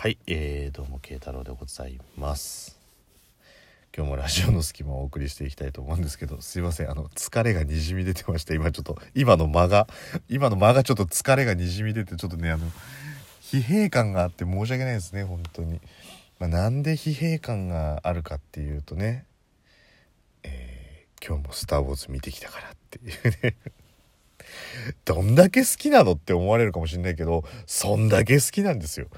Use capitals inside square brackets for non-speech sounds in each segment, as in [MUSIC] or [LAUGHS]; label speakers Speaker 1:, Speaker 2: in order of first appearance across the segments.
Speaker 1: はい、えー、どうも慶太郎でございます。今日もラジオの隙間をお送りしていきたいと思うんですけどすいませんあの疲れがにじみ出てました今ちょっと今の間が今の間がちょっと疲れがにじみ出てちょっとねあの疲弊感があって申し訳ないですね本当に。まあ、なんで疲弊感があるかっていうとね、えー、今日も「スター・ウォーズ」見てきたからっていうね。どんだけ好きなのって思われるかもしんないけどそんだけ好きなんですよ。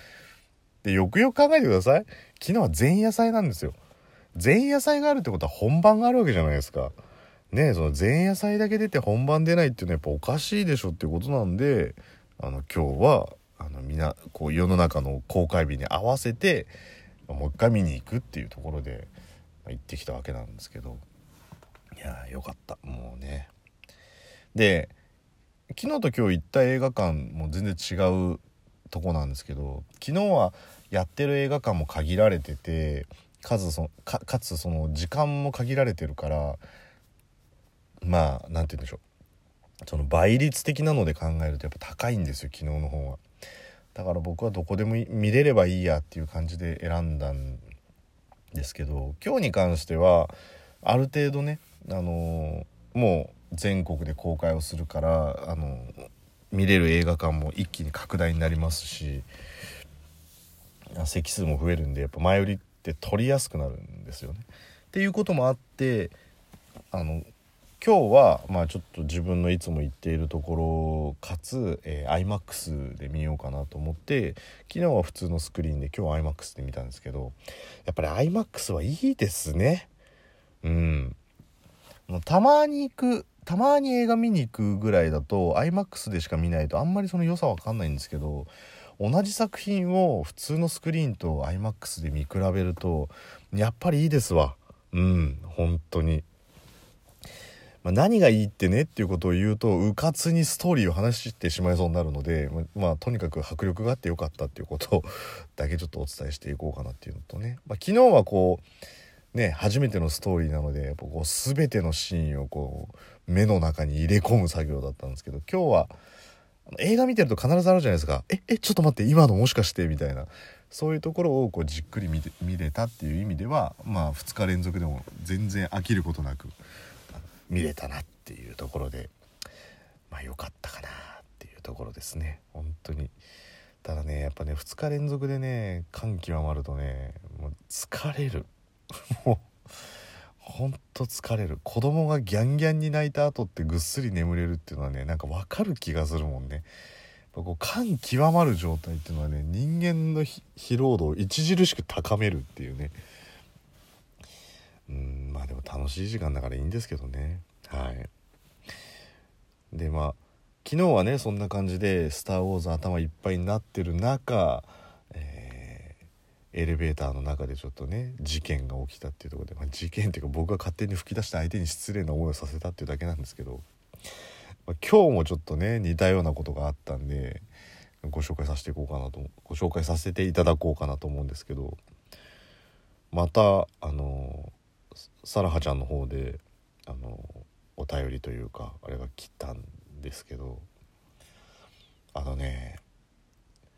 Speaker 1: でよくよく考えてください。昨日は前夜祭なんですよ。前夜祭があるってことは本番があるわけじゃないですか。ねその前夜祭だけ出て本番出ないっていうのはやっぱおかしいでしょっていうことなんであの今日はあのみなこう世の中の公開日に合わせてもう一回見に行くっていうところで行ってきたわけなんですけど。いやよかった。もうね。で昨日と今日行った映画館も全然違うとこなんですけど昨日はやってる映画館も限られてて数そかかつその時間も限られてるからまあ何て言うんでしょう。その倍率的なので考えるとやっぱ高いんですよ昨日の方は。だから僕はどこでも見れればいいやっていう感じで選んだんですけど今日に関してはある程度ねあのー、もう全国で公開をするからあの見れる映画館も一気に拡大になりますし席数も増えるんでやっぱ前売りって取りやすくなるんですよね。っていうこともあってあの今日はまあちょっと自分のいつも行っているところかつ、えー、iMAX で見ようかなと思って昨日は普通のスクリーンで今日は iMAX で見たんですけどやっぱり iMAX はいいですねうんたまに行くたまに映画見に行くぐらいだと iMAX でしか見ないとあんまりその良さわかんないんですけど同じ作品を普通のスクリーンと iMAX で見比べるとやっぱりいいですわうん本当に。まあ、何がいいってねっていうことを言うとうかつにストーリーを話してしまいそうになるので、まあ、とにかく迫力があってよかったっていうことだけちょっとお伝えしていこうかなっていうのとね、まあ、昨日はこうね初めてのストーリーなのでやっぱこう全てのシーンをこう目の中に入れ込む作業だったんですけど今日は映画見てると必ずあるじゃないですか「ええちょっと待って今のもしかして」みたいな。そういうところをこうじっくり見て見れたっていう意味ではまあ2日連続でも全然飽きることなく見れたなっていうところでまあ良かったかなっていうところですね。本当に。ただねやっぱね2日連続でね感極まるとねもう疲れる。[LAUGHS] もうほんと疲れる。子供がギャンギャンに泣いた後ってぐっすり眠れるっていうのはねなんか分かる気がするもんね。こう感極まる状態っていうのはね人間の疲労度を著しく高めるっていうね。うんまあでも楽しい時間だからいいんですけどね。はい。でまあ昨日はねそんな感じで「スター・ウォーズ」頭いっぱいになってる中エレベーターの中でちょっとね事件が起きたっていうとこで、まあ、事件っていうか僕が勝手に吹き出した相手に失礼な思いをさせたっていうだけなんですけど、まあ、今日もちょっとね似たようなことがあったんでご紹介させていこうかなとご紹介させていただこうかなと思うんですけどまたあのサラハちゃんの方であのお便りというかあれが来たんですけどあのね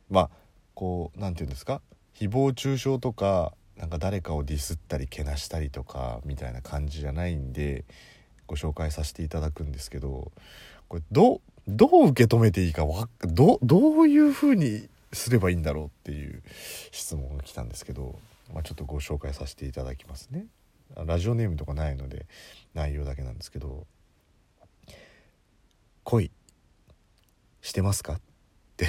Speaker 1: まあこう何て言うんですか？誹謗中傷とかなんか誰かをディスったりけなしたりとかみたいな感じじゃないんでご紹介させていただくんですけどこれどどう受け止めていいかわどどういうふうにすればいいんだろうっていう質問が来たんですけど、まあ、ちょっとご紹介させていただきますね。ラジオネームとかないので内容だけなんですけど「恋してますか?」って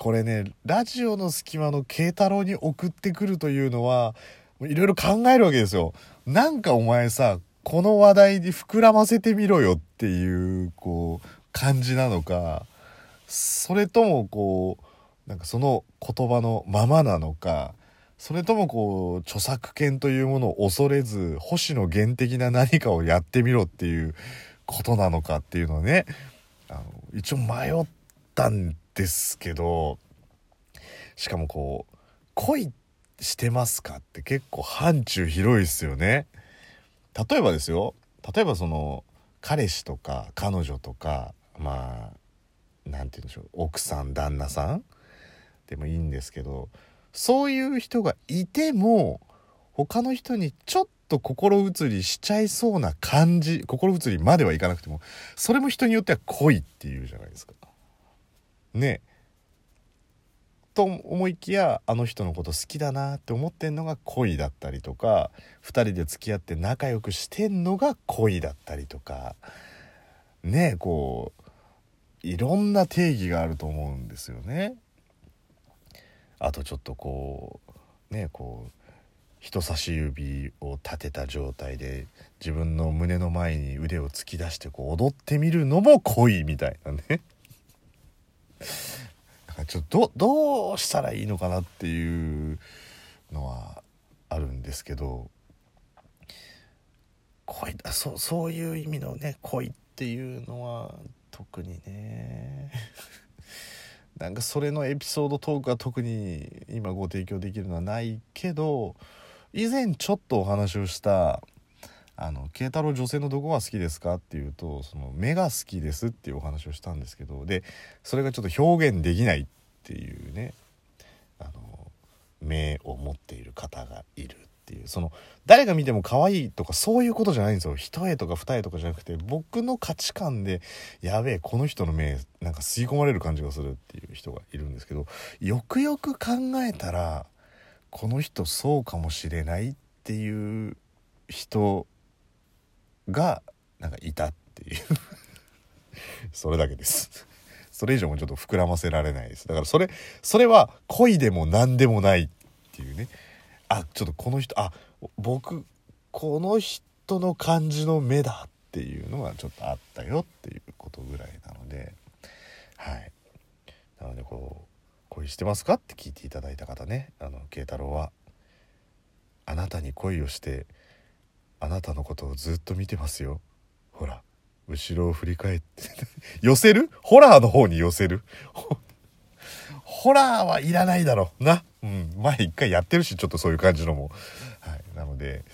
Speaker 1: これねラジオの隙間の慶太郎に送ってくるというのはいろいろ考えるわけですよ。なんかお前さこの話題に膨らませてみろよっていうこう感じなのかそれともこうなんかその言葉のままなのかそれともこう著作権というものを恐れず星野源的な何かをやってみろっていうことなのかっていうのはねあの一応迷ったんですけどしかもこう恋してますかって結構範疇広いですよね。例えばですよ。例えばその彼氏とか彼女とかまあ何て言うんでしょう。奥さん旦那さん。でもいいんですけどそういう人がいても他の人にちょっと心移りしちゃいそうな感じ心移りまではいかなくてもそれも人によっては恋っていうじゃないですか。ねと思いきやあの人のこと好きだなって思ってんのが恋だったりとか2人で付き合って仲良くしてんのが恋だったりとかねこういろんな定義があると思うんですよね。あとちょっとこうねこう人差し指を立てた状態で自分の胸の前に腕を突き出してこう踊ってみるのも恋みたいなねだからちょっとどうしたらいいのかなっていうのはあるんですけど恋だそうそういう意味のね恋っていうのは特にね。[LAUGHS] なんかそれのエピソードトークは特に今ご提供できるのはないけど以前ちょっとお話をしたあの慶太郎女性のどこが好きですかっていうとその目が好きですっていうお話をしたんですけどでそれがちょっと表現できないっていうねあの目を持っている方がいるっていう。その誰が見ても可愛いとかそういうことじゃないんですよ。一重とか二重とかじゃなくて僕の価値観でやべえこの人の目なんか吸い込まれる感じがするっていう人がいるんですけどよくよく考えたらこの人そうかもしれないっていう人がなんかいたっていう。[LAUGHS] それだけです。それ以上もちょっと膨らませられないです。だからそれそれは恋でも何でもないっていうね。あちょっとこの人あ僕この人の感じの目だっていうのがちょっとあったよっていうことぐらいなので。はい。なのでこう恋してますかって聞いていただいた方ね。あの慶太郎は。あなたに恋をしてあなたのことをずっと見てますよほら後ろを振り返って [LAUGHS] 寄せる？ホラーの方に寄せる？ホラーはいらないだろうな。うん。前一回やってるし、ちょっとそういう感じのも。はい。なので、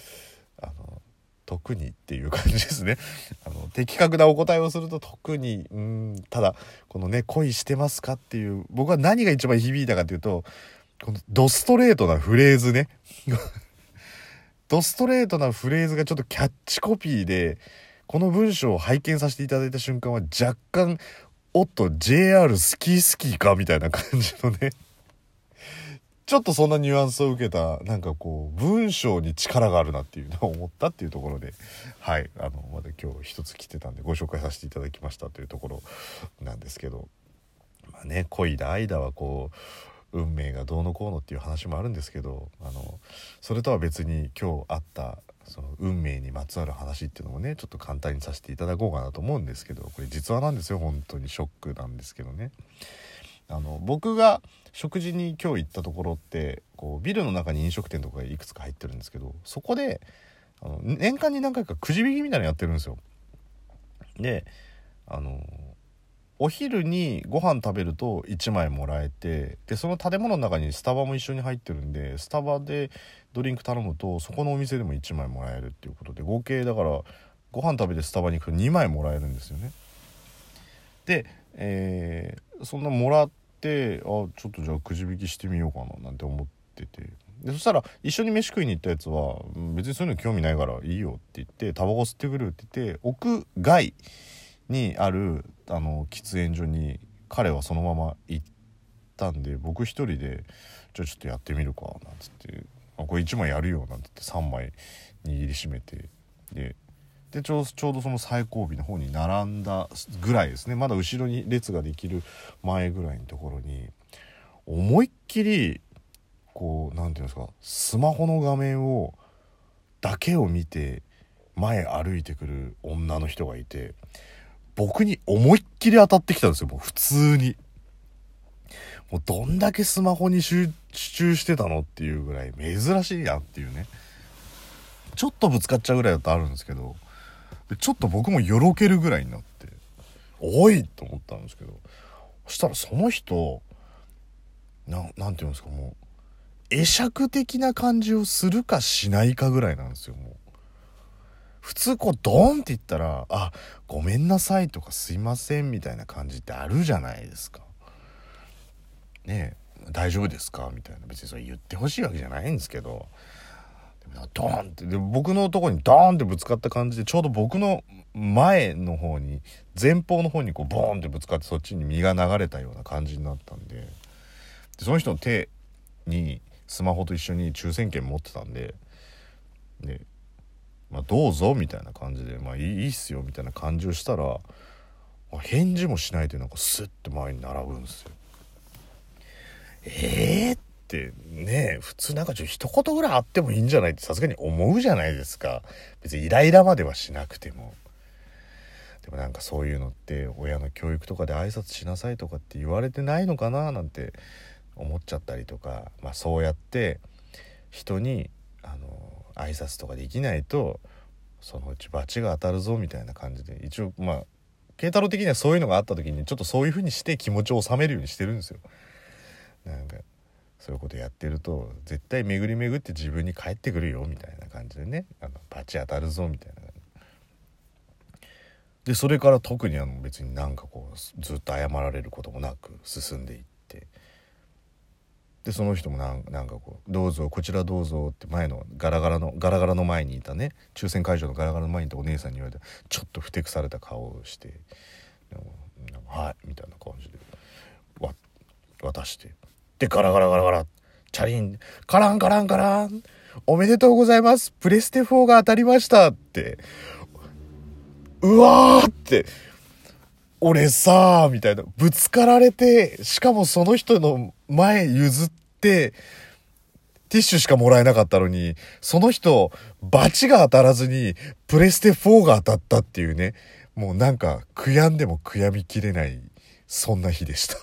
Speaker 1: あの、特にっていう感じですね。あの、的確なお答えをすると特に、うん、ただ、このね、恋してますかっていう、僕は何が一番響いたかっていうと、このドストレートなフレーズね。ドストレートなフレーズがちょっとキャッチコピーで、この文章を拝見させていただいた瞬間は若干おっと JR 好き好きかみたいな感じのね。ちょっとそんなニュアンスを受けたなんかこう文章に力があるなっていうのを [LAUGHS] 思ったっていうところではい。あのまだ今日一つ来てたんでご紹介させていただきましたというところなんですけど。まあね恋だ愛だはこう運命がどうのこうのっていう話もあるんですけどあのそれとは別に今日あったその運命にまつわる話っていうのもねちょっと簡単にさせていただこうかなと思うんですけどこれ実話なんですよ本当にショックなんですけどね。あの僕が食事に今日行ったところってこうビルの中に飲食店とかいくつか入ってるんですけどそこであの年間に何回かくじ引きみたいなのやってるんですよ。であのお昼にご飯食べると1枚もらえてでその建物の中にスタバも一緒に入ってるんでスタバでドリンク頼むとそこのお店でも1枚もらえるっていうことで合計だからご飯食べてスタバに行くと2枚もらえるんですよね。で、えー、そんなもらってあちょっとじゃあくじ引きしてみようかななんて思っててでそしたら一緒に飯食いに行ったやつは別にそういうの興味ないからいいよって言ってタバコ吸ってくるって言って屋外にあるあの喫煙所に彼はそのまま行ったんで僕一人で「じゃあちょっとやってみるか」なんつって「あこれ1枚やるよ」なんて言って3枚握りしめてででちょちょうどその最後尾の方に並んだぐらいですね。まだ後ろに列ができる前ぐらいのところに思いっきりこう何て言うんですかスマホの画面をだけを見て前歩いてくる女の人がいて僕に思いっきり当たってきたんですよ、もう普通に。もうどんだけスマホに集中してたのっていうぐらい珍しいやんっていうね。ちょっとぶつかっちゃうぐらいだとあるんですけど、ちょっと僕もよろけるぐらいになって、おいと思ったんですけど、そしたらその人、ななんて言うんですか、もう、会釈的な感じをするかしないかぐらいなんですよ、もう。普通こうドーンって言ったら「あごめんなさい」とか「すいません」みたいな感じってあるじゃないですか。ねえ大丈夫ですか？みたいな。別にそれ言ってほしいわけじゃないんですけど。ドーンってで僕のとこにドーンってぶつかった感じでちょうど僕の前の方に前方の方にこうボーンってぶつかってそっちに身が流れたような感じになったんで。でその人の手にスマホと一緒に抽選券持ってたんで。で、まあ、どうぞみたいな感じで、まあいいいいっすよみたいな感じをしたら返事もしないでなんかスッて前に並ぶんですよ。えーってね普通なんかちょっと一言ぐらいあってもいいんじゃないってさすがに思うじゃないですか別にイライラまではしなくてもでもなんかそういうのって親の教育とかで挨拶しなさいとかって言われてないのかななんて思っちゃったりとか、まあ、そうやって人にあの挨拶とかできないとそのうち罰が当たるぞみたいな感じで一応まあ慶太郎的にはそういうのがあった時にちょっとそういう風にして気持ちを収めるようにしてるんですよ。なんかそういうことやってると絶対巡り巡って自分に返ってくるよみたいな感じでねあのバチ当たるぞみたいなでそれから特にあの別になんかこうずっと謝られることもなく進んでいってでその人もなんなんかこう「どうぞこちらどうぞ」って前のガラガラのガラガラの前にいたね抽選会場のガラガラの前にいたお姉さんに言われてちょっとふてくされた顔をして「はい」みたいな感じで渡してでガラガラガラガラチャリンカランカランカランおめでとうございますプレステ4が当たりましたってうわーって俺さあみたいな。ぶつかられてしかもその人の前譲ってティッシュしかもらえなかったのにその人バチが当たらずにプレステ4が当たったっていうね。もうなんか悔やんでも悔やみきれないそんな日でした。